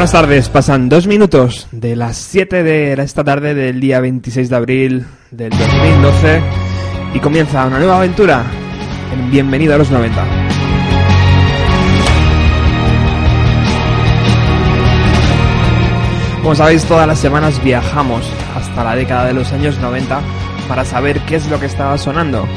Buenas tardes, pasan dos minutos de las 7 de esta tarde del día 26 de abril del 2012 y comienza una nueva aventura en Bienvenido a los 90. Como sabéis, todas las semanas viajamos hasta la década de los años 90 para saber qué es lo que estaba sonando.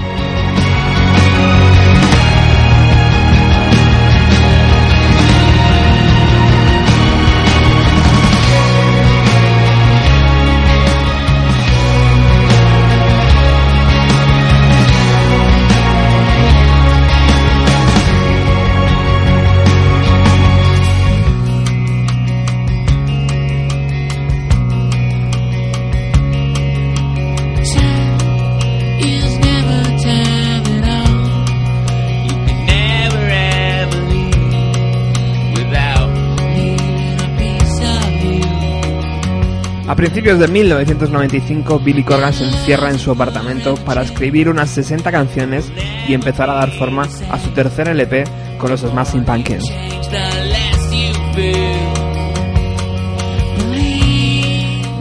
Principios de 1995, Billy Corgan se encierra en su apartamento para escribir unas 60 canciones y empezar a dar forma a su tercer LP con los Smashing Pumpkins.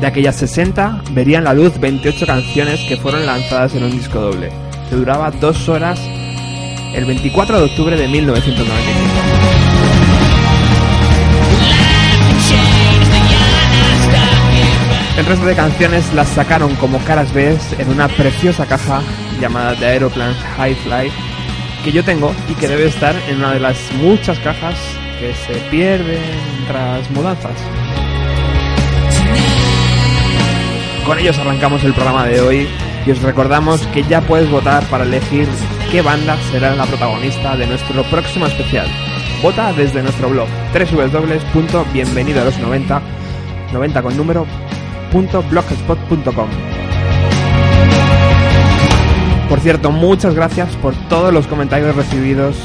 De aquellas 60 verían la luz 28 canciones que fueron lanzadas en un disco doble, que duraba dos horas el 24 de octubre de 1995. El resto de canciones las sacaron como caras B en una preciosa caja llamada The Aeroplane High Fly que yo tengo y que debe estar en una de las muchas cajas que se pierden tras mudanzas. Con ellos arrancamos el programa de hoy y os recordamos que ya puedes votar para elegir qué banda será la protagonista de nuestro próximo especial. Vota desde nuestro blog www.bienvenido a los 90 90 con número www.blogspot.com. Por cierto, muchas gracias por todos los comentarios recibidos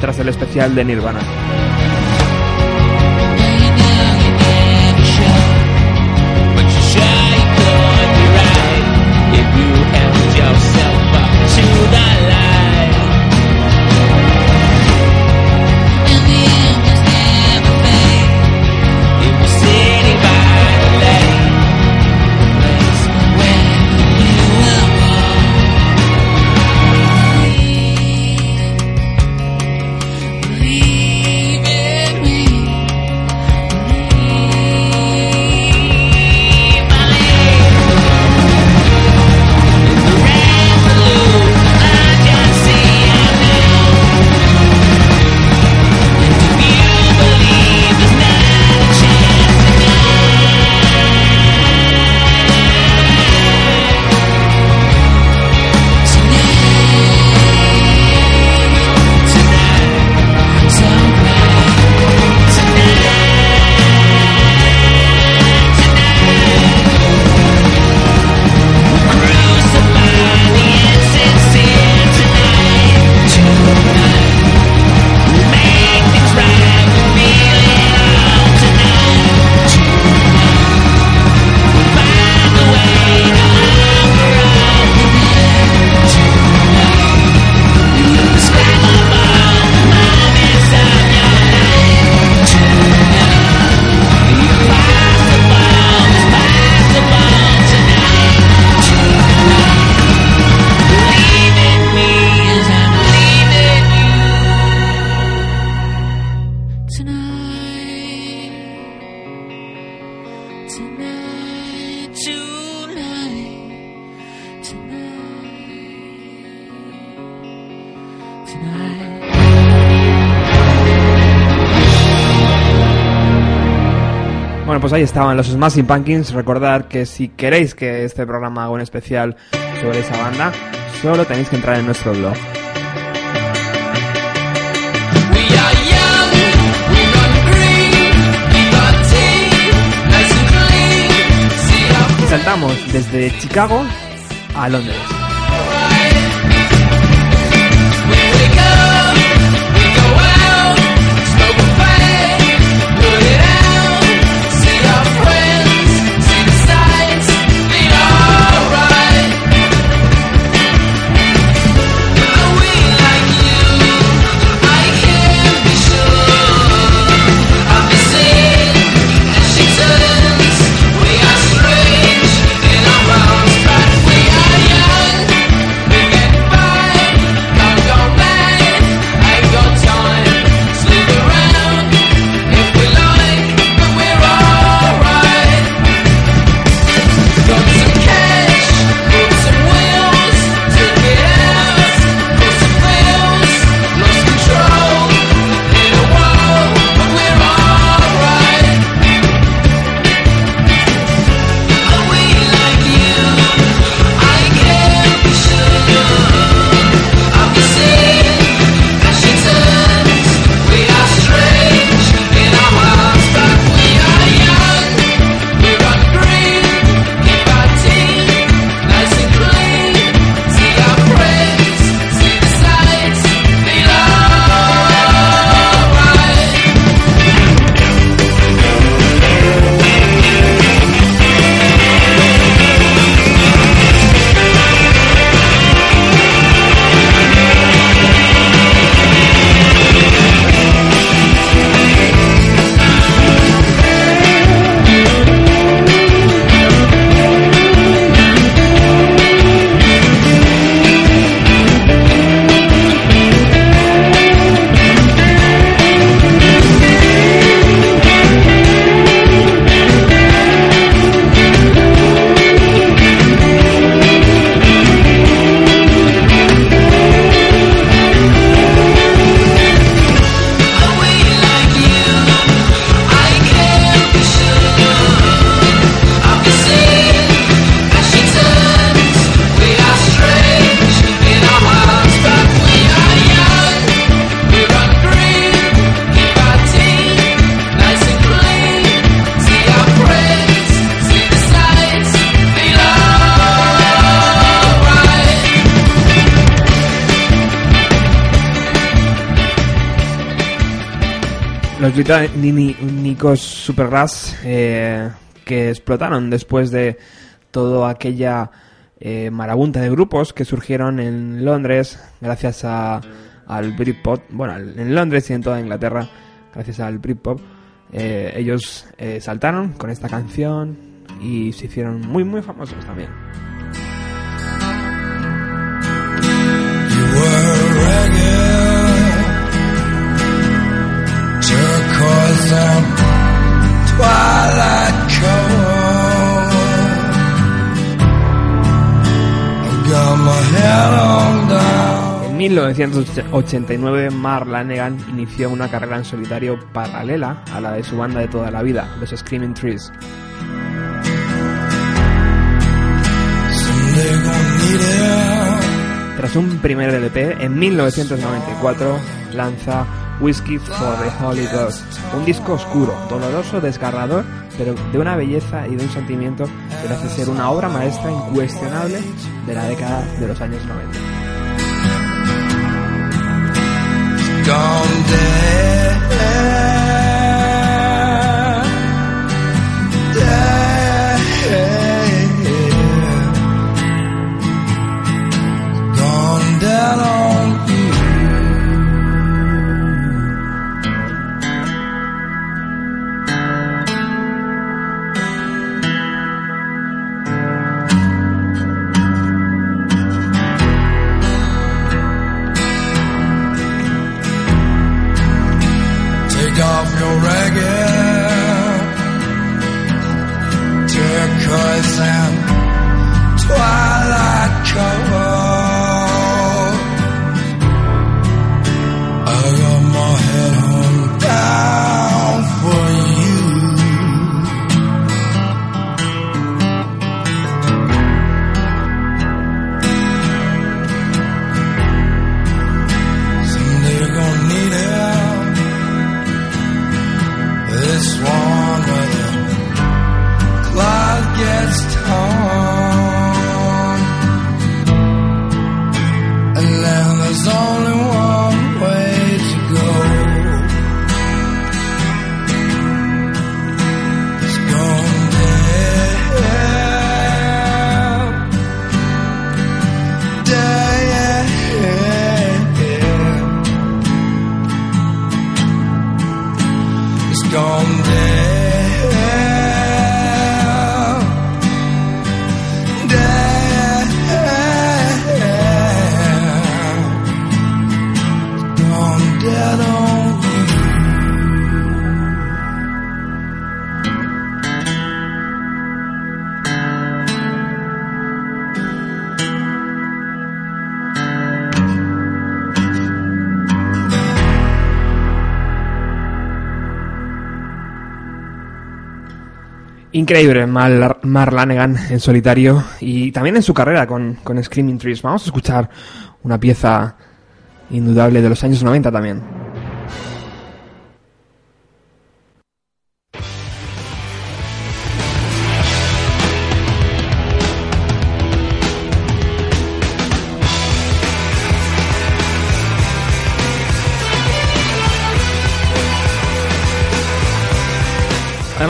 tras el especial de Nirvana. Bueno, pues ahí estaban los Smashing Pumpkins. Recordad que si queréis que este programa haga un especial sobre esa banda, solo tenéis que entrar en nuestro blog. saltamos desde Chicago a Londres. Británicos Supergrass eh, que explotaron después de toda aquella eh, marabunta de grupos que surgieron en Londres gracias a, al Britpop, bueno, en Londres y en toda Inglaterra gracias al Britpop. Eh, ellos eh, saltaron con esta canción y se hicieron muy muy famosos también. En 1989, Mark Lanegan inició una carrera en solitario paralela a la de su banda de toda la vida, los Screaming Trees. Tras un primer LP, en 1994 lanza Whiskey for the Holy Ghost. Un disco oscuro, doloroso, desgarrador, pero de una belleza y de un sentimiento que hace ser una obra maestra incuestionable de la década de los años 90. sound. Increíble, Mar, Mar Lanegan en solitario y también en su carrera con, con Screaming Trees. Vamos a escuchar una pieza indudable de los años 90 también.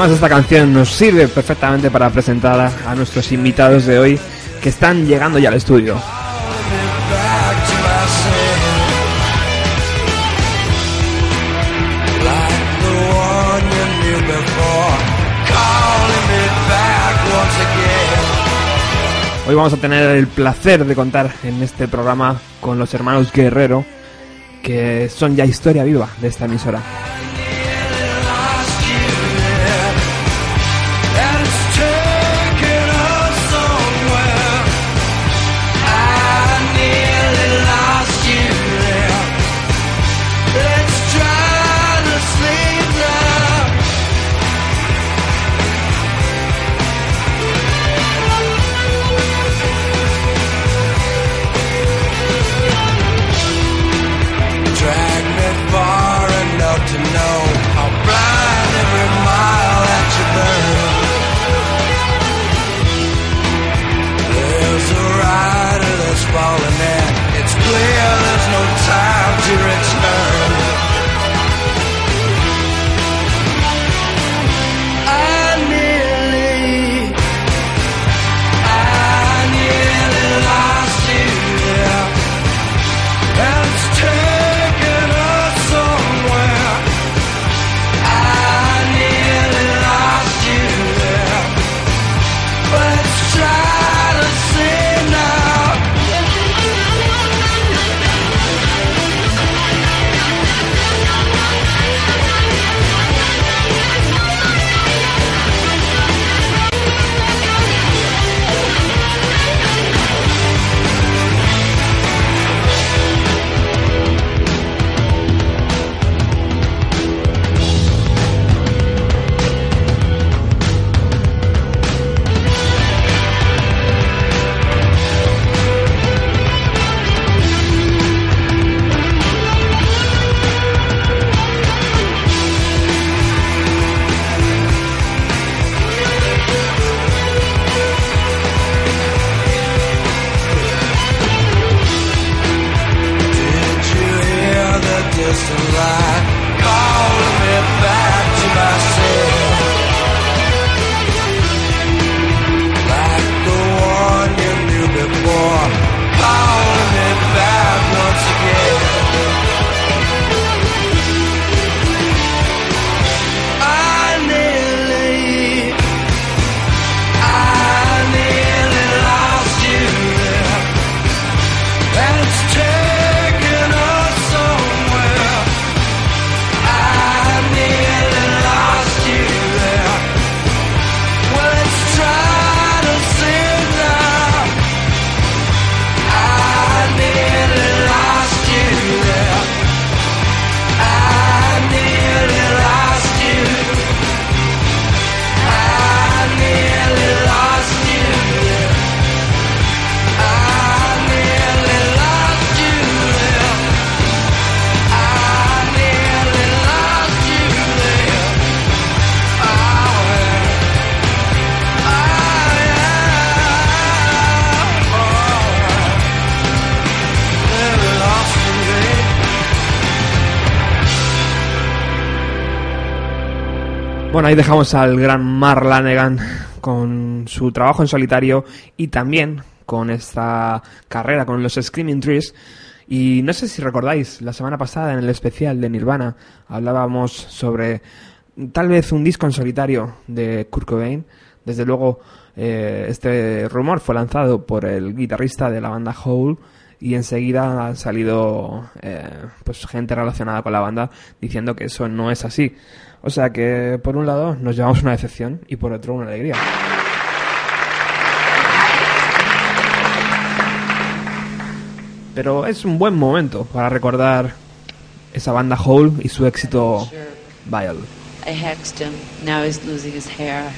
Además esta canción nos sirve perfectamente para presentar a nuestros invitados de hoy que están llegando ya al estudio. Hoy vamos a tener el placer de contar en este programa con los hermanos Guerrero, que son ya historia viva de esta emisora. Ahí dejamos al gran Mar Lanegan con su trabajo en solitario y también con esta carrera con los Screaming Trees. Y no sé si recordáis, la semana pasada en el especial de Nirvana hablábamos sobre tal vez un disco en solitario de Kurt Cobain. Desde luego, eh, este rumor fue lanzado por el guitarrista de la banda Hole y enseguida ha salido eh, pues gente relacionada con la banda diciendo que eso no es así. O sea que por un lado nos llevamos una decepción y por otro una alegría. Pero es un buen momento para recordar esa banda Hole y su éxito Vile. I hexed him. Now he's losing his hair.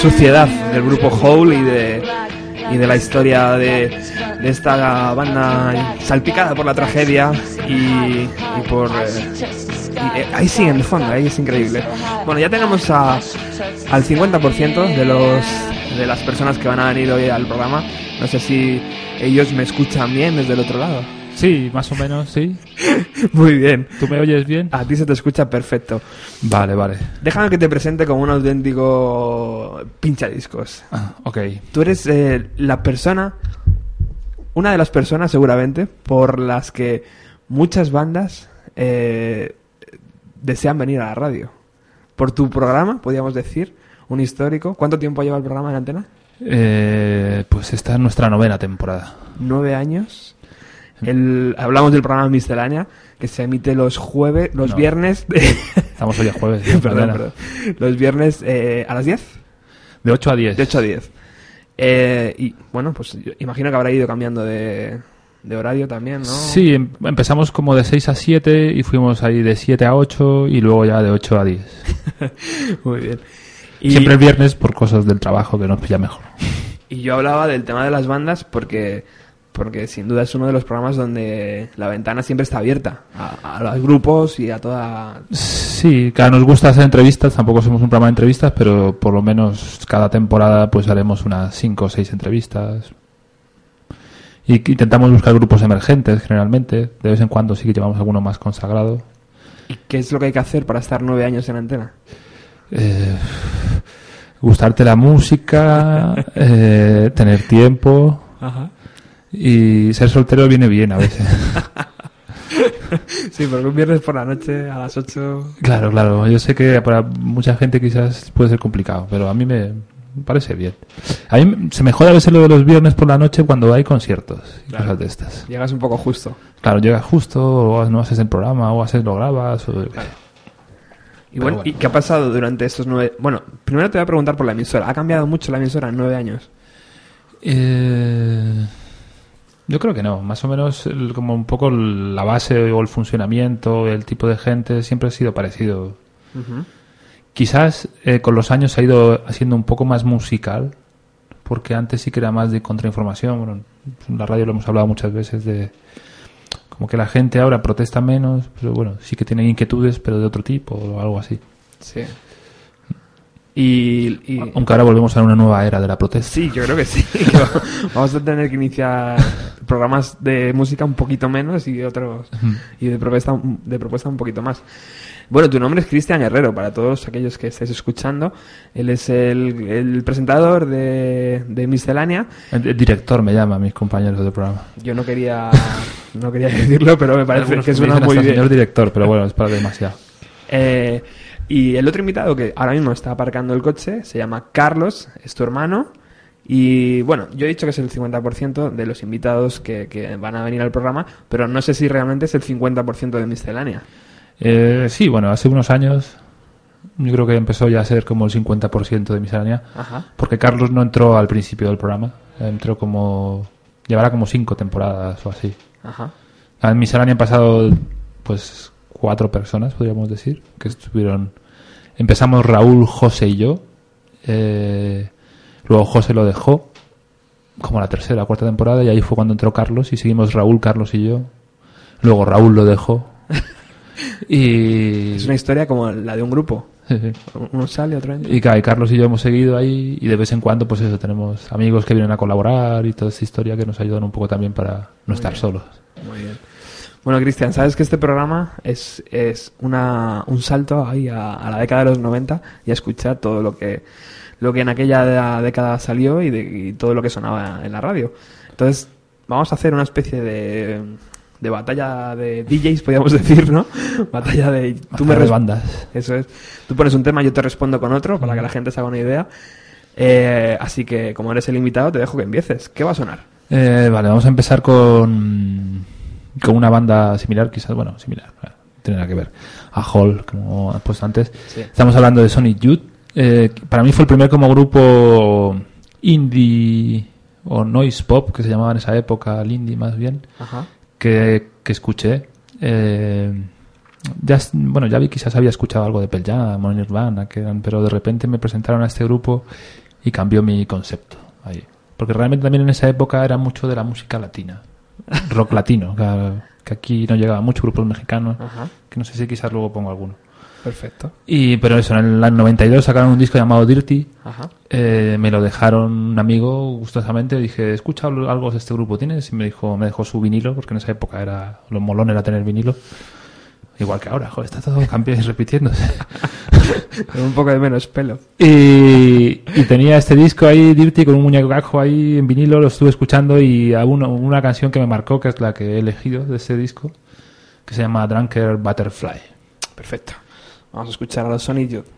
Suciedad del grupo Hole y de, y de la historia de, de esta banda salpicada por la tragedia y, por... eh, eh, ahí sí, en el fondo, ahí es increíble. Bueno, ya tenemos a, al 50% de, los, de las personas que van a venir hoy al programa. No sé si ellos me escuchan bien desde el otro lado. Sí, más o menos, sí. Muy bien. ¿Tú me oyes bien? A ti se te escucha perfecto. Vale, vale. Déjame que te presente como un auténtico pinchadiscos. Ah, ok. Tú eres eh, la persona, una de las personas seguramente, por las que muchas bandas eh, desean venir a la radio. Por tu programa, podríamos decir, un histórico. ¿Cuánto tiempo lleva el programa en antena? Eh, pues esta es nuestra novena temporada. Nueve años. El, hablamos del programa Miscelánea, que se emite los jueves, los No. viernes, de- Estamos hoy a jueves. perdón, perdona. perdón. los viernes eh, a las 10. De 8 a 10. De 8 a 10. Eh, y bueno, pues imagino que habrá ido cambiando de, de horario también, ¿no? Sí, em- empezamos como de 6 a 7 y fuimos ahí de 7 a 8 y luego ya de 8 a 10. Muy bien. Y, Siempre el viernes por cosas del trabajo que nos pilla mejor. Y yo hablaba del tema de las bandas porque, porque sin duda es uno de los programas donde la ventana siempre está abierta a, a los grupos y a toda... Sí, claro, nos gusta hacer entrevistas, tampoco somos un programa de entrevistas, pero por lo menos cada temporada pues haremos unas 5 o 6 entrevistas. Y intentamos buscar grupos emergentes generalmente, de vez en cuando sí que llevamos alguno más consagrado. ¿Y qué es lo que hay que hacer para estar nueve años en antena? Eh, gustarte la música, eh, tener tiempo y ser soltero viene bien a veces. Sí, porque un viernes por la noche a las 8... Claro, claro. Yo sé que para mucha gente quizás puede ser complicado, pero a mí me parece bien. A mí se me jode a veces lo de los viernes por la noche cuando hay conciertos y Claro. cosas de estas. Llegas un poco justo. Claro, llegas justo, o no haces el programa, o haces lo grabas. O... Y bueno. ¿y qué ha pasado durante estos nueve...? Bueno, primero te voy a preguntar por la emisora. ¿Ha cambiado mucho la emisora en nueve años? Eh, yo creo que no. Más o menos el- como un poco la base o el funcionamiento, el tipo de gente siempre ha sido parecido. Quizás eh, con los años se ha ido haciendo un poco más musical, porque antes sí que era más de contrainformación. Bueno, en la radio lo hemos hablado muchas veces de como que la gente ahora protesta menos, pero bueno, sí que tienen inquietudes, pero de otro tipo o algo así. Sí. Y, y- Aunque ahora volvemos a una nueva era de la protesta. sí, yo creo que sí. Vamos a tener que iniciar programas de música un poquito menos y otros y de propuesta de propuesta un poquito más. Bueno, tu nombre es Cristian Guerrero, para todos aquellos que estáis escuchando. Él es el, el presentador de, de Miscelánea. El, el director me llama, mis compañeros del programa. Yo no quería, no quería decirlo, pero me parece Algunos que suena muy bien. señor director, pero bueno, es para demasiado. Eh, y el otro invitado que ahora mismo está aparcando el coche se llama Carlos, es tu hermano. Y bueno, yo he dicho que es el 50% de los invitados que, que van a venir al programa, pero no sé si realmente es el 50% de miscelánea. Eh, sí, bueno, hace unos años yo creo que empezó ya a ser como el 50% de miscelánea, Ajá. porque Carlos no entró al principio del programa, entró como... llevará como cinco temporadas o así. Ajá. En miscelánea han pasado pues cuatro personas, podríamos decir, que estuvieron... Empezamos Raúl, José y yo, eh, luego José lo dejó, como la tercera cuarta temporada, y ahí fue cuando entró Carlos, y seguimos Raúl, Carlos y yo. Luego Raúl lo dejó. y... Es una historia como la de un grupo. Sí, sí. Uno sale, otro entra. Y, claro, y Carlos y yo hemos seguido ahí y de vez en cuando, pues eso, tenemos amigos que vienen a colaborar y toda esta historia que nos ayudan un poco también para no estar bien. solos. Muy bien. Bueno, Cristian, sabes que este programa es, es una, un salto ahí a, a la década de los 90 y a escuchar todo lo que, lo que en aquella década salió y, de, y todo lo que sonaba en la radio. Entonces, vamos a hacer una especie de, de batalla de DJs, podríamos decir, ¿no? Batalla de... Tú me de bandas. Eso es. Tú pones un tema, yo te respondo con otro para que la gente se haga una idea. Eh, así que, como eres el invitado, te dejo que empieces. ¿Qué va a sonar? Eh, vale, vamos a empezar con, con una banda similar, quizás, bueno, similar, eh, no tiene nada que ver. A Hall, como has puesto antes. Sí. Estamos hablando de Sonic Youth. Eh, para mí fue el primer como grupo indie o noise pop, que se llamaba en esa época, el indie más bien. Ajá. que, que escuché. Eh, ya, bueno, ya vi quizás había escuchado algo de Pearl Jam o Nirvana, que eran, pero de repente me presentaron a este grupo y cambió mi concepto ahí. Porque realmente también en esa época era mucho de la música latina, rock latino, que, que aquí no llegaba mucho, grupos mexicanos, Ajá. que no sé si quizás luego pongo alguno. Perfecto. Y, pero eso, en el 92 sacaron un disco llamado Dirty, Ajá. eh, me lo dejaron un amigo gustosamente. Dije, escucha algo de este grupo, ¿tienes? Y me dijo, me dejó su vinilo, porque en esa época era lo molón era tener vinilo. Igual que ahora, joder, está todo cambiando y repitiéndose. Con un poco de menos pelo. y, y tenía este disco ahí, Dirty, con un muñeco ahí en vinilo, lo estuve escuchando y a uno- una canción que me marcó, que es la que he elegido de este disco, que se llama Drunker Butterfly. Perfecto. Vamos a escuchar a los Sonic.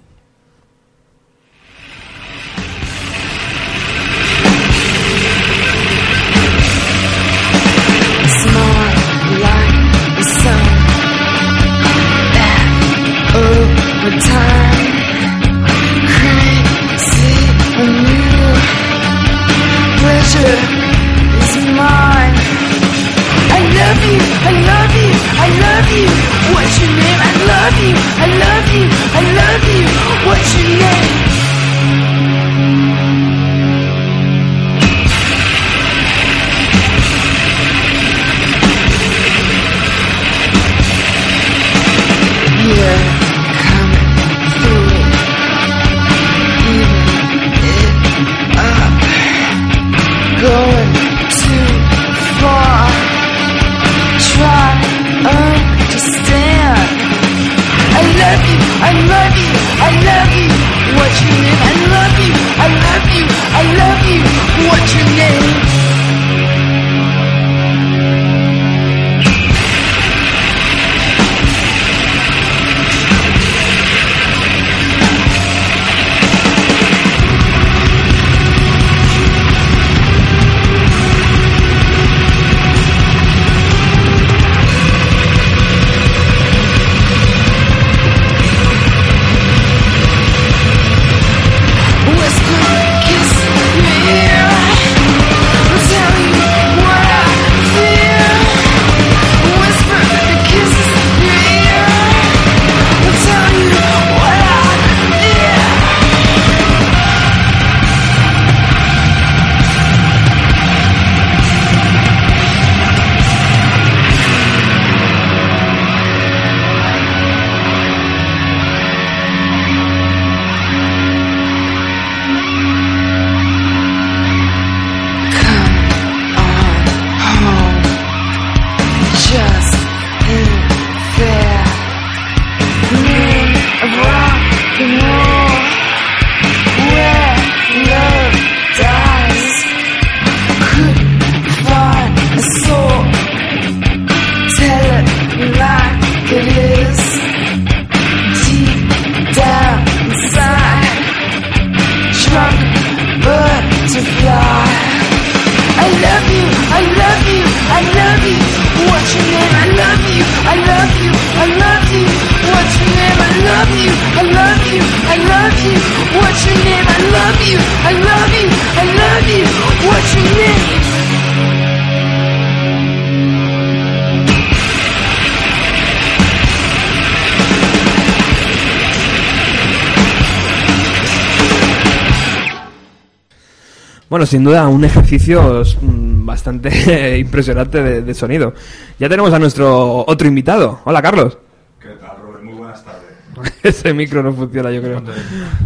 Sin duda, un ejercicio mm, bastante impresionante de, de sonido. Ya tenemos a nuestro otro invitado. Hola, Carlos. ¿Qué tal, Robert? Muy buenas tardes. Ese micro no funciona, yo creo.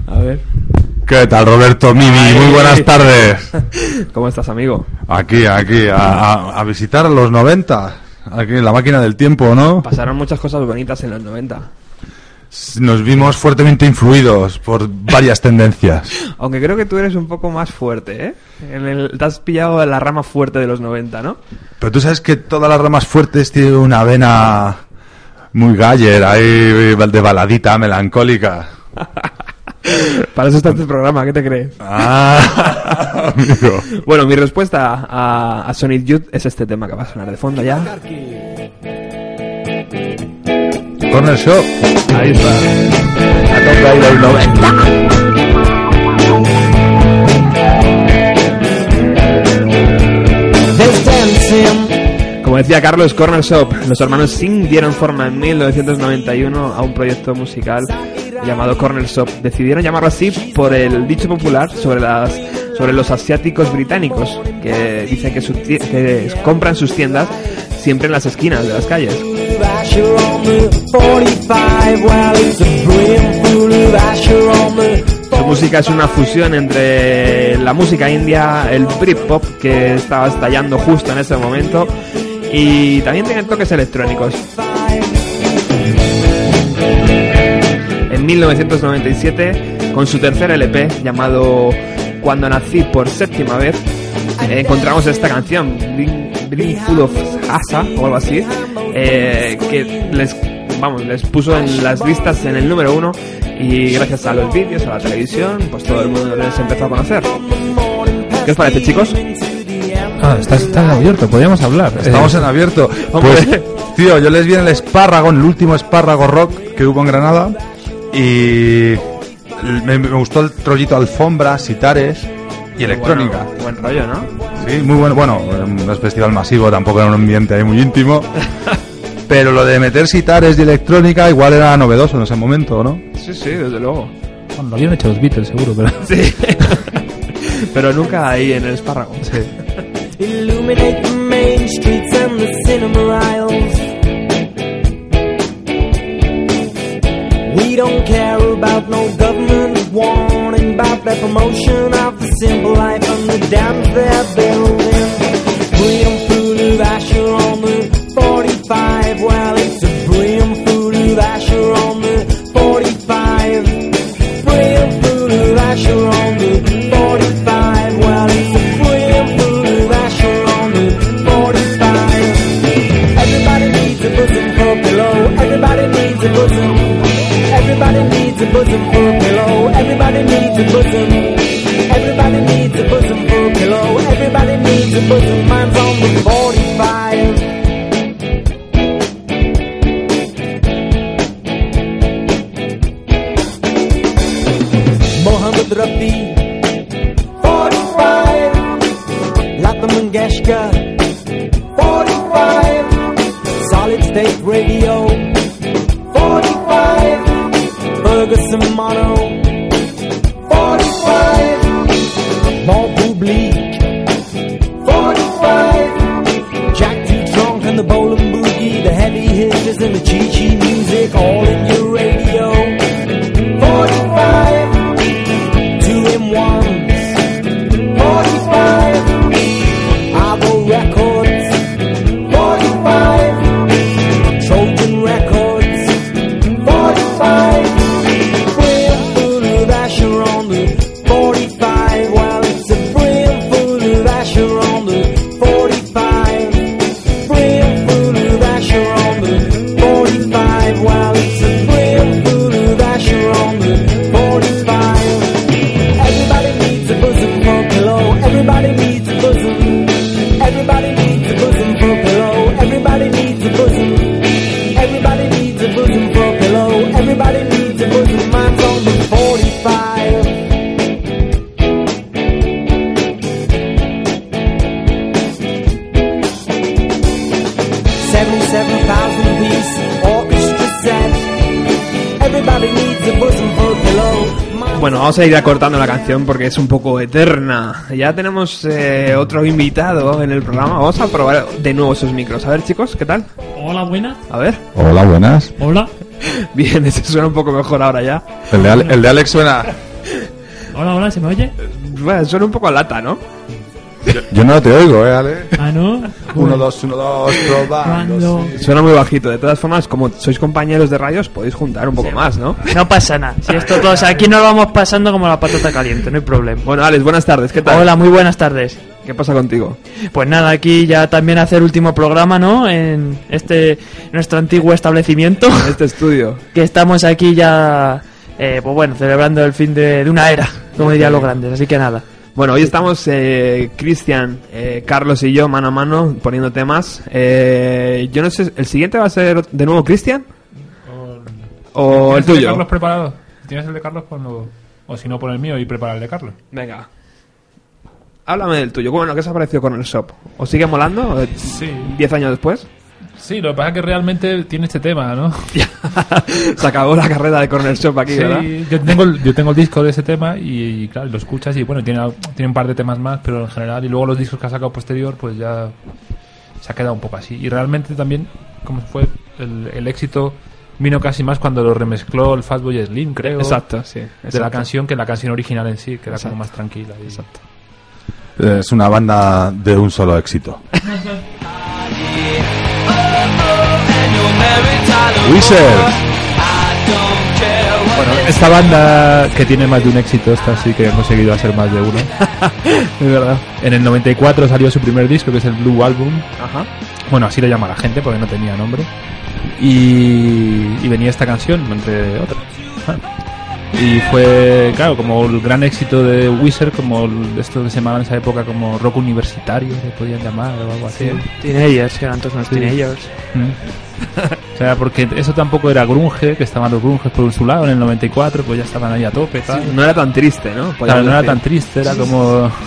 A ver. ¿Qué tal, Roberto Mimi? Ay. Muy buenas tardes. ¿Cómo estás, amigo? Aquí, aquí, a, a- a visitar los 90. Aquí en la máquina del tiempo, ¿no? Pasaron muchas cosas bonitas en los 90. Nos vimos fuertemente influidos por varias tendencias. Aunque creo que tú eres un poco más fuerte, ¿eh? En el- te has pillado la rama fuerte de los 90, ¿no? Pero tú sabes que todas las ramas fuertes tienen una vena muy galler, ahí de baladita melancólica. Para eso está este programa, ¿qué te crees? Ah, amigo. Bueno, mi respuesta a, a Sonic Youth es este tema que va a sonar de fondo ya. Corner Shop. Ahí está. A tope ahí los 90. Como decía Carlos Corner Shop, los hermanos Singh dieron forma en 1991 a un proyecto musical llamado Corner Shop. Decidieron llamarlo así por el dicho popular sobre las sobre los asiáticos británicos que dicen que compran sus tiendas siempre en las esquinas de las calles. Su música es una fusión entre la música india, el Britpop que estaba estallando justo en ese momento y también tiene toques electrónicos. En 1997, con su tercer LP llamado Cuando nací por séptima vez, eh, encontramos esta canción, Bring, Full of Asa o algo así, eh, que les, vamos, les puso en las listas en el número uno y gracias a los vídeos, a la televisión, pues todo el mundo les empezó a conocer. ¿Qué os parece, chicos? Ah, estás, estás abierto, podríamos hablar. Estamos Eh, en abierto. hombre. Pues, tío, yo les vi en el espárrago, en el último espárrago rock que hubo en Granada. Y me, me gustó el rollito alfombra, sitares y electrónica. Bueno, buen rollo, ¿no? Sí, muy bueno. Bueno, no es festival masivo, tampoco era un ambiente ahí muy íntimo. Pero lo de meter sitares y electrónica igual era novedoso en ese momento, ¿no? Sí, sí, desde luego. bueno, lo habían hecho los Beatles, seguro, pero... Sí. Pero nunca ahí en el espárrago. Illuminate care about no government warning about the promotion of the simple life and the dams they're building. Brim full of Asher on the 45. Well, it's Bueno, vamos a ir acortando la canción porque es un poco eterna. Ya tenemos eh, otro invitado en el programa. Vamos a probar de nuevo esos micros. A ver, chicos, ¿qué tal? Hola, buenas. A ver. Hola, buenas. Hola. Bien, ese suena un poco mejor ahora ya. El de Alex suena. Hola, hola, ¿se me oye? Bueno, suena un poco a lata, ¿no? Yo no te oigo, ¿eh, Ale? Ah, ¿no? Uno, dos, uno, dos, probando. Sí. Suena muy bajito. De todas formas, como sois compañeros de radios, podéis juntar un poco más, ¿no? No pasa nada. Si esto todos aquí nos lo vamos pasando como la patata caliente, no hay problema. Bueno, Alex, buenas tardes. ¿Qué tal? Hola, muy buenas tardes. ¿Qué pasa contigo? Pues nada, aquí ya también hacer último programa, ¿no? En este nuestro antiguo establecimiento, En este estudio. que estamos aquí ya, eh, pues bueno, celebrando el fin de, de una era, como dirían los grandes. Así que nada. Bueno, hoy estamos eh, Cristian, eh, Carlos y yo mano a mano poniendo temas. Eh, yo no sé, ¿el siguiente va a ser de nuevo Cristian? ¿O el ¿Tienes de tuyo? Carlos preparado? Si tienes el de Carlos, ponlo. O si no, pon el mío y prepara el de Carlos. Venga. Háblame del tuyo. Bueno, ¿qué se ha parecido con el shop? ¿Os sigue molando? Sí. ¿Diez años después? Sí, lo que pasa es que realmente tiene este tema, ¿no? se acabó la carrera de Corner Shop aquí, ¿verdad? Sí, yo tengo, el, yo tengo el disco de ese tema y, claro, lo escuchas y bueno, tiene, tiene un par de temas más, pero en general, y luego los discos que ha sacado posterior, pues ya se ha quedado un poco así. Y realmente también, como fue el, el éxito, vino casi más cuando lo remezcló el Fatboy Slim, creo. Exacto, sí. De la canción que la canción original en sí, que era Exacto. como más tranquila. y- Exacto. Es una banda de un solo éxito. Wizard. Bueno, esta banda que tiene más de un éxito, esta sí que ha conseguido hacer más de uno. Es verdad. En el 94 salió su primer disco, que es el Blue Album. Ajá. Bueno, así lo llama la gente porque no tenía nombre. Y, y venía esta canción, entre otras. Ah. Y fue, claro, como el gran éxito de Wizard, como esto que se llamaba en esa época como rock universitario, se podían llamar o algo así. Teenagers, que eran todos unos Sí. teenagers. Mm. o sea, porque eso tampoco era grunge, que estaban los grunges por su lado en el 94, pues ya estaban ahí a tope. tal. No era tan triste, ¿no? Claro, no era tan triste, era como...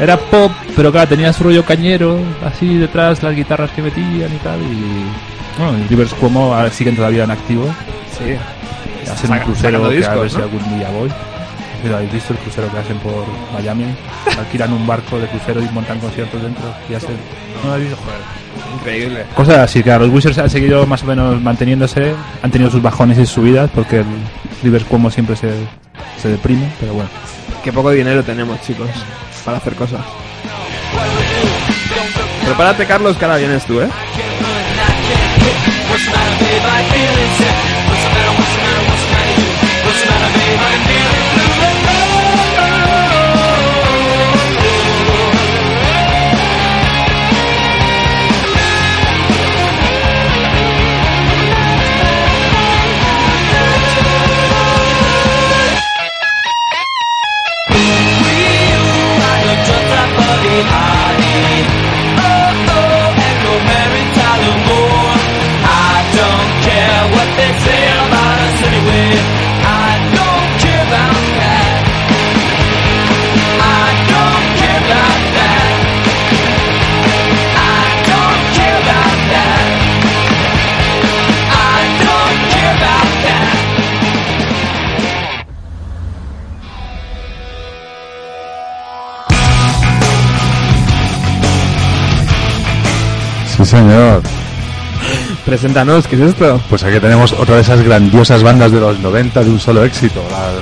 Era pop, pero claro, tenía su rollo cañero, así detrás, las guitarras que metían y tal, y... Bueno, Rivers Cuomo ahora siguen todavía en activo, Sí. Hacen un crucero que a ver si ¿no? algún día voy. Pero habéis visto el crucero que hacen por Miami, alquilan un barco de crucero y montan conciertos dentro y hacen... ¿No lo habéis visto? Joder. Increíble. Cosas así, claro, los Wizards han seguido más o menos manteniéndose, han tenido sus bajones y subidas, porque el Rivers Cuomo siempre se, se deprime, pero bueno. Qué poco dinero tenemos, chicos, para hacer cosas. Prepárate, Carlos, que ahora vienes tú, ¿eh? Señor. Preséntanos, ¿qué es esto? Pues aquí tenemos otra de esas grandiosas bandas de los 90 de un solo éxito. La-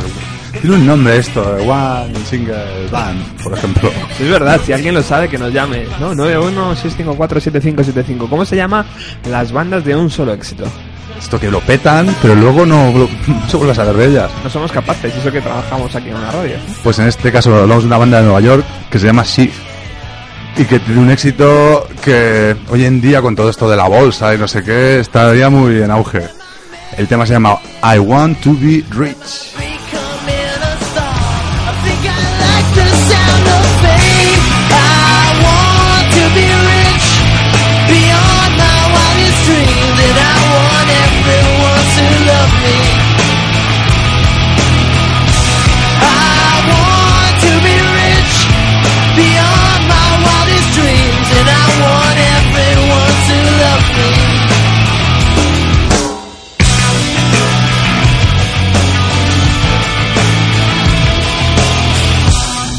Tiene un nombre esto, One Single Band, por ejemplo. Es verdad, si alguien lo sabe, que nos llame. No, 916547575. ¿Cómo se llama? Las bandas de un solo éxito. Esto que lo petan, pero luego no, no se vuelve a saber de ellas. No somos capaces, eso que trabajamos aquí en la radio. Pues en este caso hablamos de una banda de Nueva York que se llama Shift. Y que tiene un éxito que hoy en día con todo esto de la bolsa y no sé qué estaría muy en auge. El tema se llama I Want to Be Rich.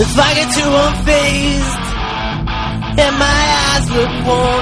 If I get too unfazed and my eyes look worn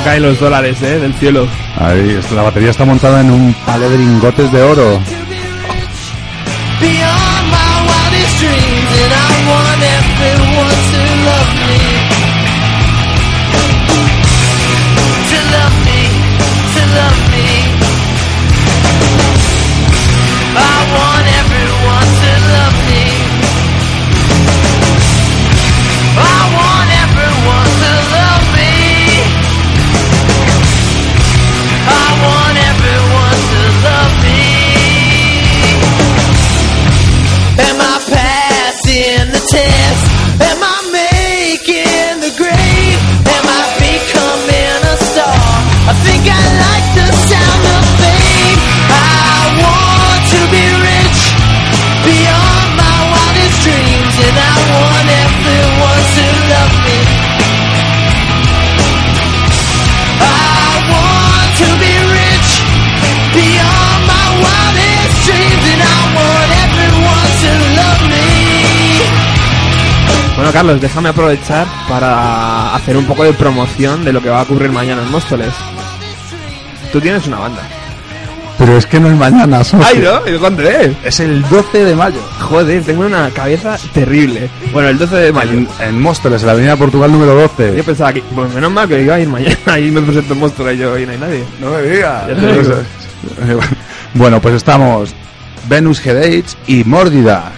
¿Cómo caen los dólares, eh? Del cielo. Ahí, esto, la batería está montada en un palé de lingotes de oro. Bueno, Carlos, déjame aprovechar para hacer un poco de promoción de lo que va a ocurrir mañana en Móstoles. Tú tienes una banda. Pero es que no es mañana, socio. ¡Ay, no! ¿Y cuándo es? Es el 12 de mayo. Joder, tengo una cabeza terrible. Bueno, el 12 de mayo. En, en Móstoles, en la avenida Portugal número 12. Yo pensaba que, pues menos mal que iba a ir mañana y me presento en Móstoles yo y no hay nadie. No me digas. Bueno, pues estamos Venus Headaches y Mórdida.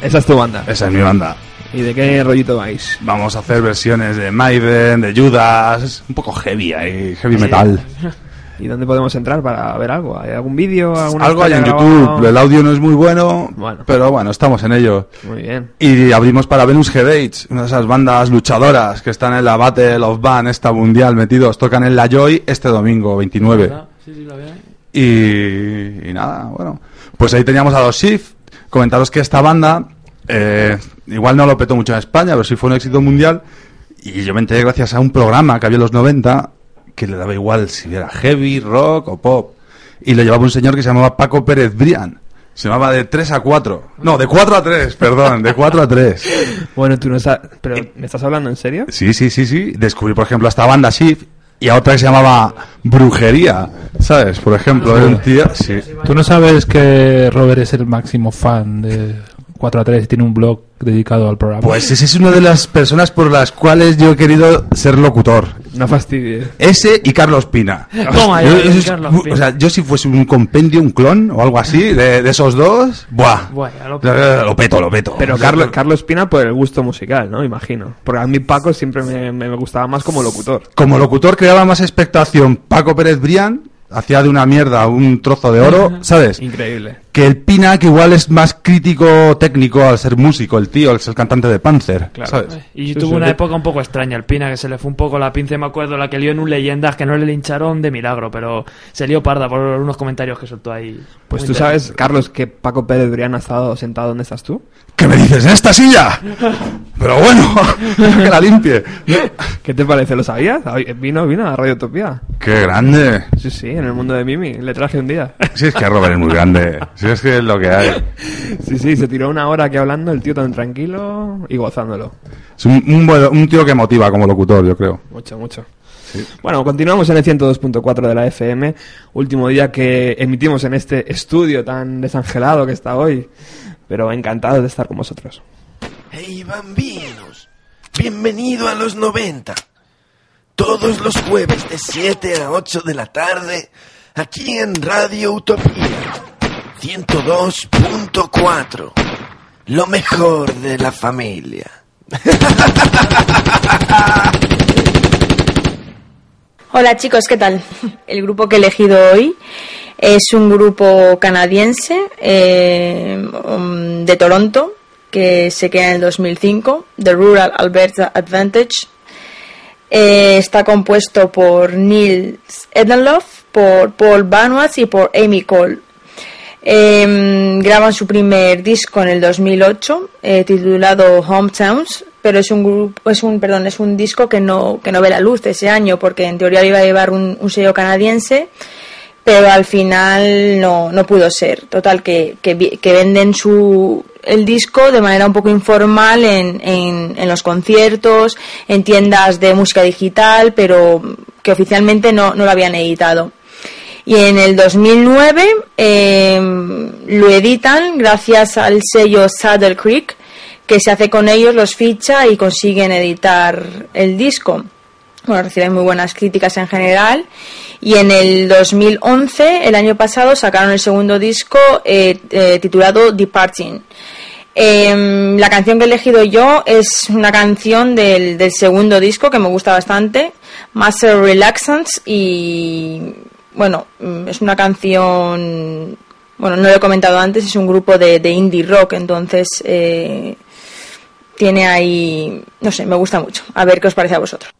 Esa es tu banda. Esa es mi banda. ¿Y de qué rollito vais? Vamos a hacer versiones de Maiden, de Judas, un poco heavy ahí, heavy metal. ¿Y dónde podemos entrar para ver algo? ¿Hay algún vídeo? Algo hay en YouTube, el audio no es muy bueno, Bueno. pero bueno, estamos en ello. Muy bien. Y abrimos para Venus Headaches, una de esas bandas luchadoras que están en la Battle of Band, esta mundial metidos, tocan en la Joy este domingo 29. Sí, sí, la veo. Y, y nada, bueno. Pues ahí teníamos a los Shift. Comentaros que esta banda, eh, igual no lo petó mucho en España, pero sí fue un éxito mundial. Y yo me enteré gracias a un programa que había en los 90 que le daba igual si era heavy, rock o pop. Y lo llevaba un señor que se llamaba Paco Pérez Brian. Se llamaba de 3 a 4. No, de 4 a 3, perdón, de 4 a 3. Bueno, tú no estás... ¿Pero me estás hablando en serio? Sí, sí, sí, sí. Descubrí, por ejemplo, a esta banda Shift y a otra que se llamaba Brujería. ¿Sabes? Por ejemplo, era un tío. Sí. ¿Tú no sabes que Robert es el máximo fan de 4 a 3 y tiene un blog dedicado al programa? Pues ese es una de las personas por las cuales yo he querido ser locutor. No fastidies. Ese y Carlos Pina. Toma ya, Yo- Carlos Pina. O sea, yo si fuese un compendio, un clon o algo así de, de esos dos, ¡buah! Buah, lo- Lo peto, lo peto. Pero Carlos, Carlos Pina por el gusto musical, ¿no? Imagino. Porque a mí Paco siempre me, me- me gustaba más como locutor. Como locutor creaba más expectación Paco Pérez Brián hacía de una mierda un trozo de oro, ¿sabes? Increíble. Que el Pina, que igual es más crítico técnico al ser músico, el tío, es el cantante de Panzer, Claro. ¿sabes? Y Sí, tuvo sí. una época un poco extraña el Pina, que se le fue un poco la pinza, me acuerdo, la que lió en un Leyendas, que no le lincharon de milagro, pero se lió parda por unos comentarios que soltó ahí. Pues Muy tú sabes, Carlos, que Paco Pérez Brián ha estado sentado donde estás tú. ¿Qué me dices? ¿En esta silla? Pero bueno, que la limpie. ¿Qué te parece? ¿Lo sabías? Vino, vino a Radio Utopía. ¡Qué grande! Sí, sí, en el mundo de Mimi. Le traje un día. Si es que Robert es muy grande. Si es que es lo que hay. Sí, sí, se tiró una hora aquí hablando, el tío tan tranquilo y gozándolo. Es un, un buen- un tío que motiva como locutor, yo creo. Mucho, mucho. Bueno, continuamos en el 102.4 de la FM, último día que emitimos en este estudio tan desangelado que está hoy, pero encantado de estar con vosotros. Hey bambinos, bienvenido a los 90. Todos los jueves de 7 a 8 de la tarde, aquí en Radio Utopía 102.4. Lo mejor de la familia. Hola chicos, ¿qué tal? El grupo que he elegido hoy es un grupo canadiense eh, um, de Toronto que se crea en el 2005, The Rural Alberta Advantage. Eh, está compuesto por Neil Edenloff, por Paul Banois y por Amy Cole. Eh, graban su primer disco en el 2008 eh, titulado Hometowns pero es un grupo es un perdón es un disco que no que no ve la luz ese año porque en teoría iba a llevar un, un sello canadiense pero al final no, no pudo ser. Total que, que, que venden su el disco de manera un poco informal en, en, en los conciertos en tiendas de música digital pero que oficialmente no, no lo habían editado y en el 2009 eh, lo editan gracias al sello Saddle Creek, que se hace con ellos, los ficha y consiguen editar el disco. Bueno, reciben muy buenas críticas en general. Y en el 2011, el año pasado, sacaron el segundo disco eh, eh, titulado Departing. Em, la canción que he elegido yo es una canción del, del segundo disco que me gusta bastante, Master Relaxants, y bueno, mm, es una canción, bueno, no lo he comentado antes, es un grupo de, de indie rock, entonces eh, tiene ahí, no sé, me gusta mucho. A ver qué os parece a vosotros.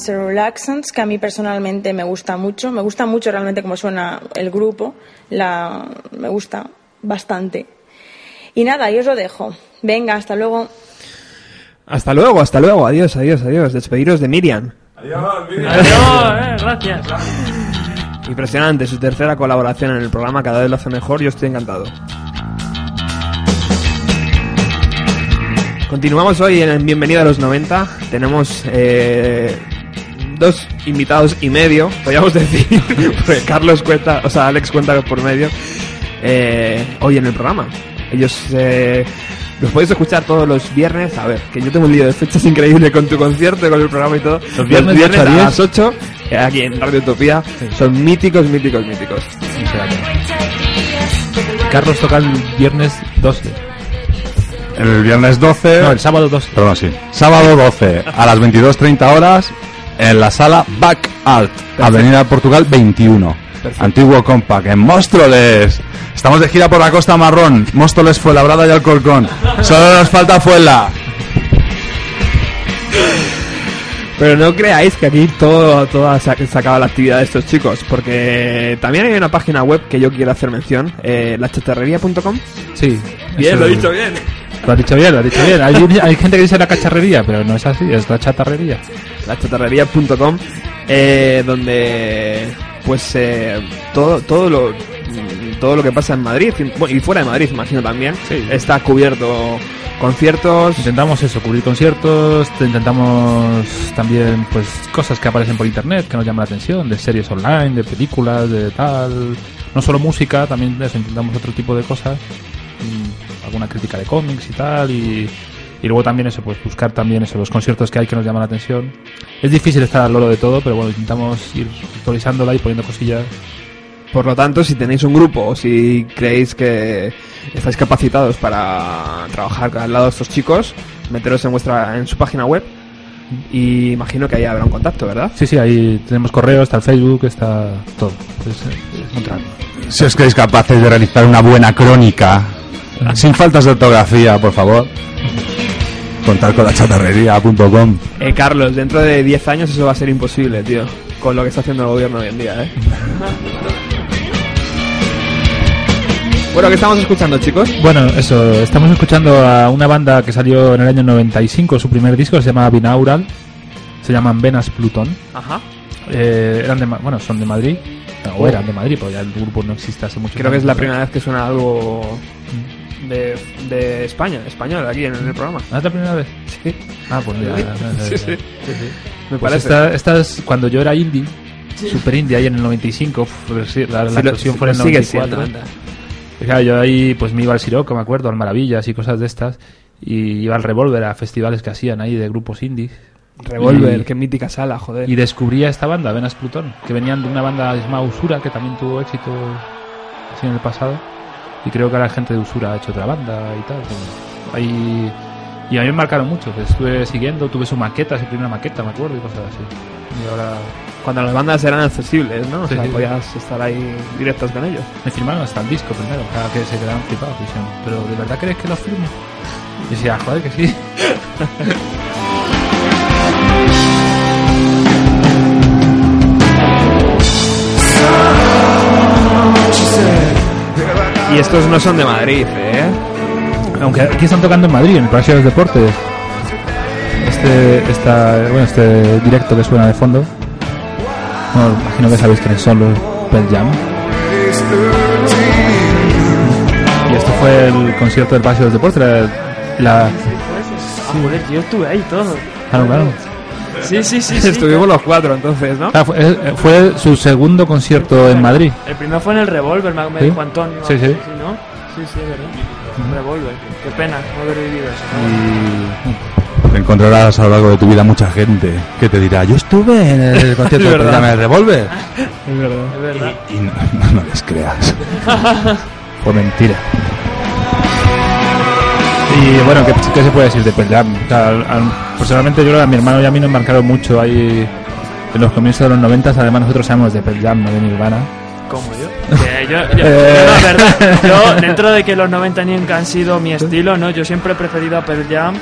Master Relaxants que a mí personalmente me gusta mucho. Me gusta mucho realmente cómo suena el grupo. La, me gusta bastante. Y nada, yo os lo dejo. Venga, hasta luego. Hasta luego, hasta luego. Adiós, adiós, adiós. Despediros de Miriam. Adiós, eh, gracias. Impresionante, su tercera colaboración en el programa, cada vez lo hace mejor, yo estoy encantado. Continuamos hoy en Bienvenido a los 90. Tenemos eh, dos invitados y medio, podríamos decir, porque Carlos cuenta, o sea, Alex cuenta por medio, eh, hoy en el programa. Ellos eh, los podéis escuchar todos los viernes. A ver, que yo tengo un lío de fechas increíble con tu concierto, con el programa y todo. Los viernes ocho a las 8, eh, aquí en Radio Utopía, son míticos, míticos, míticos. Carlos toca el viernes 12. El viernes 12. No, el sábado 12. Perdón, sí. Sábado 12 a las 22.30 horas en la sala Back Art, Avenida Portugal 21. Antiguo Compact, en Móstoles. Estamos de gira por la Costa Marrón. Móstoles, Fuenlabrada y Alcorcón. Solo nos falta Fuenla. Pero no creáis que aquí todo, todo se, se acaba la actividad de estos chicos, porque también hay una página web que yo quiero hacer mención, eh, lachatarrería.com. Sí. Bien, lo he dicho bien. Lo has dicho bien, lo has dicho bien. Hay, hay gente que dice la cacharrería, pero no es así, es la chatarrería. lachatarrería.com eh, donde pues eh, todo todo lo todo lo que pasa en Madrid y fuera de Madrid imagino también está cubierto conciertos Intentamos eso, cubrir conciertos, te- intentamos también pues cosas que aparecen por internet que nos llaman la atención, de series online, de películas, de tal. No solo música, también eso, intentamos otro tipo de cosas, mm, alguna crítica de cómics y tal, y, y luego también eso, pues buscar también eso, los conciertos que hay que nos llaman la atención. Es difícil estar al loro de todo, pero bueno, intentamos ir actualizándola y poniendo cosillas. por lo tanto si tenéis un grupo o si creéis que estáis capacitados para trabajar al lado de estos chicos meteros en vuestra en su página web y imagino que ahí habrá un contacto verdad Sí, sí, ahí tenemos correo, está el Facebook, está todo. Es, es encontrarlo. Si os creéis capaces de realizar una buena crónica, sin faltas de ortografía, por favor, contar con la chatarrería.com. Eh, Carlos, dentro de 10 años eso va a ser imposible, tío. Con lo que está haciendo el gobierno hoy en día, ¿eh? bueno, ¿qué estamos escuchando, chicos? Bueno, eso, estamos escuchando a una banda que salió en el año 95, su primer disco se llama Binaural, se llaman Venas Plutón. Ajá. Eh, eran de, Ma- bueno, son de Madrid, o Oh. eran de Madrid, porque ya el grupo no existe hace mucho Creo que es tiempo. la primera vez que suena algo de, de España, español, aquí en el programa. ¿Ah, ¿Es la primera vez? Sí. Ah, pues Sí, sí. Me Pues parece. esta, esta es cuando yo era indie, super indie, ahí en el 95, uf, sí, la, la fue en el lo sigue 94. siendo, anda. Y claro, yo ahí pues me iba al Siroco, me acuerdo, al Maravillas y cosas de estas, y iba al Revolver a festivales que hacían ahí de grupos indies. Revolver, Y- qué mítica sala, joder. Y descubrí a esta banda, Venas Plutón, que venían de una banda llamada Usura, que también tuvo éxito así en el pasado. Y creo que ahora gente de Usura ha hecho otra banda y tal. ahí- y a mí me marcaron mucho. que Estuve siguiendo, tuve su maqueta, su primera maqueta, me acuerdo, y cosas así. Y ahora Cuando las bandas eran accesibles, ¿no? O Sí, sea, sí. podías estar ahí directos con ellos. me firmaron hasta el disco primero, cada que se quedaban flipados. Pero ¿de verdad crees que lo firme? Y decía, joder, que sí. Y estos no son de Madrid, ¿eh? Aunque aquí están tocando en Madrid, en el Palacio de los Deportes. Este, esta, bueno, este directo que suena de fondo. Bueno, imagino que sabéis quiénes son los Pearl Jam. Y esto fue el concierto del Palacio de los Deportes. La, la- Ah, joder, yo estuve ahí todo. claro, claro. Sí, sí, sí. sí. Estuvimos los cuatro entonces, ¿no? Ah, fue, eh, fue su segundo concierto en Madrid. El primero fue en el Revolver, me, me ¿Sí? dijo Antonio. Sí, sí. ¿no? Sí, sí, es verdad. Revolver. Qué pena no haber vivido eso. Y Encontrarás a lo largo de tu vida mucha gente que te dirá, yo estuve en el concierto Es de verdad. programa de Revolver. Es verdad. Es verdad. Y no, no les creas. fue mentira. Y bueno, ¿qué, qué se puede decir de Pearl Jam? O sea, al- al- personalmente yo creo que a mi hermano y a mí nos marcaron mucho ahí en los comienzos de los 90. Además nosotros sabemos de Pearl Jam, no de Nirvana. Como yo. Que yo, yo- Eh. yo, la verdad, yo dentro de que los 90 nunca han sido mi estilo, ¿no? Yo siempre he preferido a Pearl Jam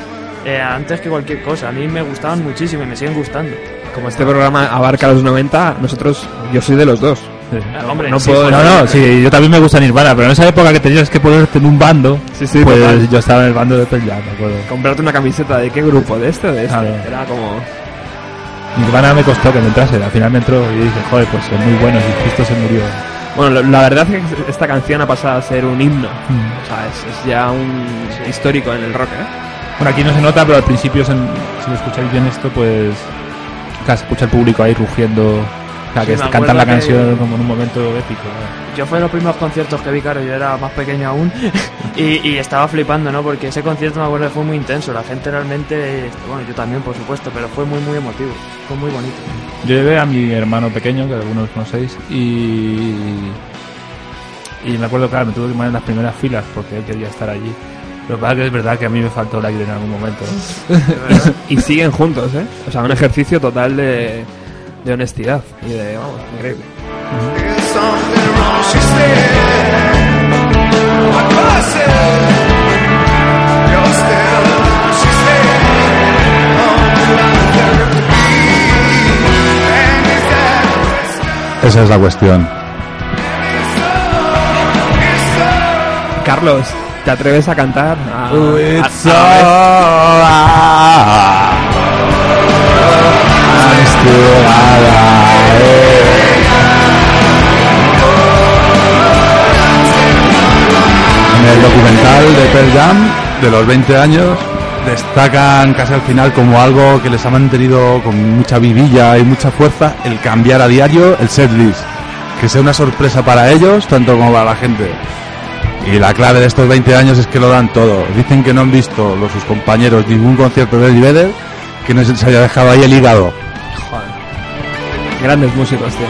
eh, antes que cualquier cosa. A mí me gustaban muchísimo y me siguen gustando. Como este programa abarca los 90, nosotros, yo soy de los dos. Hombre, no sí, puedo No, no, sí, yo también me gusta Nirvana, pero en esa época que tenías que ponerte en un bando, Sí, sí, pues total. yo estaba en el bando de Pearl Jam, me acuerdo. comprarte una camiseta de qué grupo, de este o de este. Claro. Era como. Nirvana me costó que me entrase, al final me entró y dije, joder, pues es muy bueno, y justo se murió. Bueno, la, verdad es que esta canción ha pasado a ser un himno. Mm. O sea, es, es ya un histórico en el rock, ¿eh? Bueno, aquí no se nota, pero al principio, se- si lo escucháis bien esto, pues se escucha el público ahí rugiendo, o sea, Sí, que cantan la canción como en un momento épico. ¿no? Yo fue de los primeros conciertos que vi, claro, yo era más pequeño aún y, y estaba flipando, ¿no? Porque ese concierto me acuerdo que fue muy intenso, la gente realmente, bueno, yo también, por supuesto, pero fue muy, muy emotivo, fue muy bonito. Yo llevé a mi hermano pequeño, que algunos conocéis, y. Y me acuerdo, claro, me tuve que poner en las primeras filas porque él quería estar allí. Lo que pasa es que es verdad que a mí me faltó el aire en algún momento. y siguen juntos, ¿eh? O sea, un ejercicio total de, de honestidad y de, vamos, increíble. Esa es la cuestión. Carlos, ¿te atreves a cantar? En el documental de Pearl Jam, de los 20 años, destacan casi al final como algo que les ha mantenido con mucha vidilla y mucha fuerza el cambiar a diario el setlist. Que sea una sorpresa para ellos, tanto como para la gente. Y la clave de estos 20 años es que lo dan todo. Dicen que no han visto los sus compañeros ningún concierto de Eddie Vedder que no se haya dejado ahí el hígado. Grandes músicos, tío.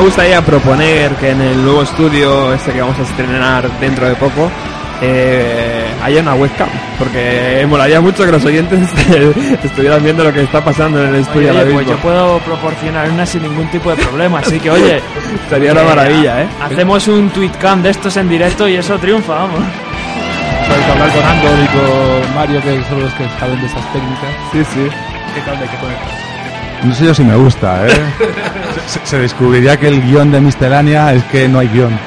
Me gustaría proponer que en el nuevo estudio, este que vamos a estrenar dentro de poco, eh, haya una webcam, porque molaría mucho que los oyentes estuvieran viendo lo que está pasando en el estudio Oye, ahora pues yo puedo proporcionar una sin ningún tipo de problema, así que oye, Sería una eh, maravilla, ¿eh? Hacemos un tweetcam de estos en directo y eso triunfa, vamos. Podéis hablar con Andor y con Mario, que son los que saben de esas técnicas. Sí, sí. ¿Qué cable hay que conectar? No sé yo si me gusta, ¿eh? se, se descubriría que el guion de Miscelánea es que no hay guion.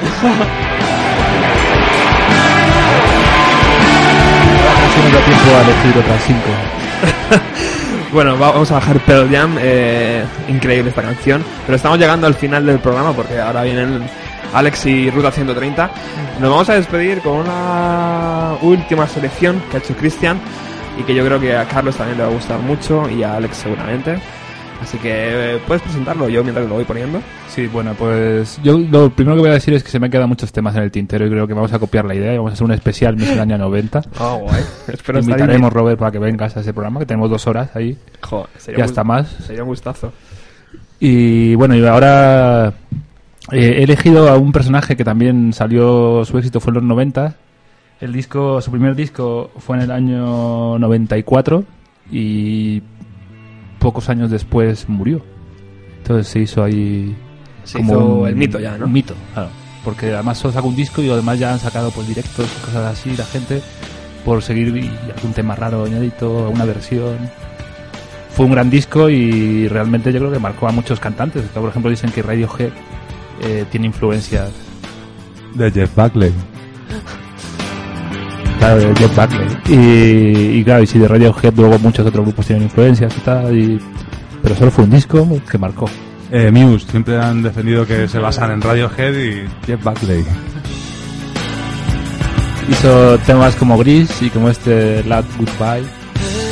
Tiempo a elegir otras cinco. Bueno, va- vamos a bajar Pearl Jam, eh, increíble esta canción, pero estamos llegando al final del programa porque ahora vienen Alex y Ruta 130. Nos vamos a despedir con una última selección que ha hecho Cristian y que yo creo que a Carlos también le va a gustar mucho y a Alex seguramente. Así que eh, puedes presentarlo yo mientras lo voy poniendo. Sí, bueno, pues yo lo primero que voy a decir es que se me han quedado muchos temas en el tintero y creo que vamos a copiar la idea y vamos a hacer un especial Miscelánea 90. Oh, guay. Espero estar Invitaremos, Robert, para que vengas a ese programa, que tenemos dos horas ahí. Joder, sería Y hasta más. Sería un gustazo. Y bueno, y ahora eh, he elegido a un personaje que también salió, su éxito fue en los 90. El disco, su primer disco fue en el año 94 y pocos años después murió. Entonces se hizo ahí Se hizo el mito ya, ¿no? Un mito, claro. Porque además solo sacó un disco y además ya han sacado pues directos y cosas así la gente por seguir y algún tema raro añadito, una versión. Fue un gran disco y realmente yo creo que marcó a muchos cantantes. Por ejemplo, dicen que Radiohead eh, tiene influencias De Jeff Buckley. Claro, de Jeff Buckley. Y, y claro, y si de Radiohead luego muchos otros grupos tienen influencias y tal. y- pero solo fue un disco que marcó. Eh, Muse, siempre han defendido que se basan en Radiohead y Jeff Buckley. Hizo temas como Gris y como este Last Goodbye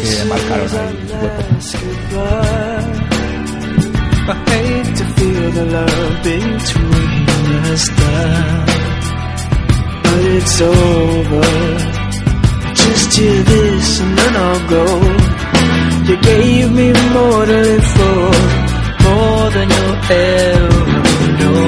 que marcaron ahí su época. I hate to feel the love between us now, but it's over. just to this and then I'll go. You gave me more to live for, more than you'll ever know.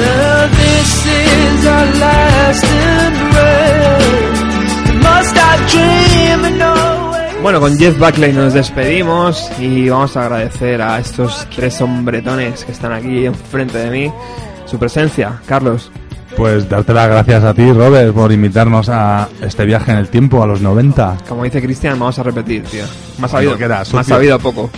Well, this is our last embrace. Must I dream and Bueno, con Jeff Buckley nos despedimos y vamos a agradecer a estos tres hombretones que están aquí enfrente de mí su presencia. Carlos, Pues darte las gracias a ti, Robert, por invitarnos a este viaje en el tiempo, a los 90. como dice Cristian, vamos a repetir, tío. Más sabido, más sabido poco.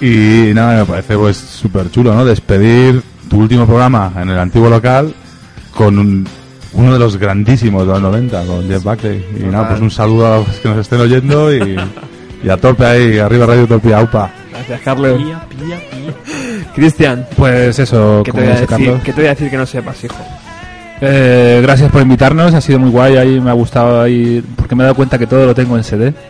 Y nada, me parece pues súper chulo, ¿no? Despedir tu último programa en el antiguo local con un- uno de los grandísimos de los 90, con Jeff Buckley. Y nada, pues un saludo a los que nos estén oyendo y, y a Torpe ahí, arriba Radio Torpe, aupa. Gracias, Carlos. Cristian, Pues eso, ¿qué te, voy a decir, Carlos. ¿qué te voy a decir que no sepas, hijo? Eh, gracias por invitarnos, ha sido muy guay, ahí me ha gustado ahí, porque me he dado cuenta que todo lo tengo en CD.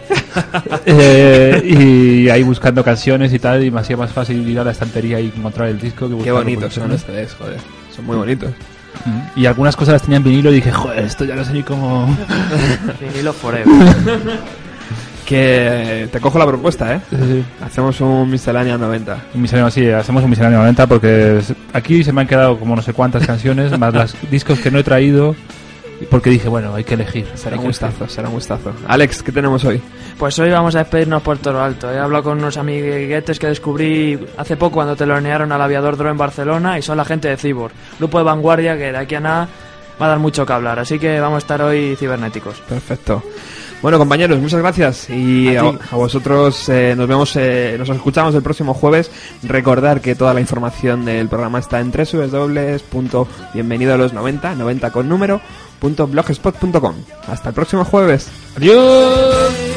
Eh, y ahí buscando canciones y tal, y me hacía más fácil ir a la estantería y encontrar el disco que Qué bonitos son los. CDs, joder. Son muy bonitos. Y algunas cosas las tenía en vinilo y dije, joder, esto ya no sé ni cómo... Vinilo Forever. Que te cojo la propuesta, ¿eh? Hacemos un miscelánea 90. Un misceláneo, sí, hacemos un misceláneo 90 porque aquí se me han quedado como no sé cuántas canciones, más los discos que no he traído, porque dije, bueno, hay que elegir. Será un gustazo, será un gustazo. Alex, ¿qué tenemos hoy? Pues hoy vamos a despedirnos por Toro Alto. He hablado con unos amiguetes que descubrí hace poco cuando telonearon al aviador Dro en Barcelona y son la gente de Cibor, grupo de vanguardia que de aquí a nada va a dar mucho que hablar. Así que vamos a estar hoy cibernéticos. Perfecto. Bueno, compañeros, muchas gracias. Y A a, ti. a vosotros eh, nos vemos, eh, nos escuchamos el próximo jueves. Recordar que toda la información del programa está en www.bienvenido a los 90, 90 con número, punto blogspot.com. Hasta el próximo jueves. ¡Adiós!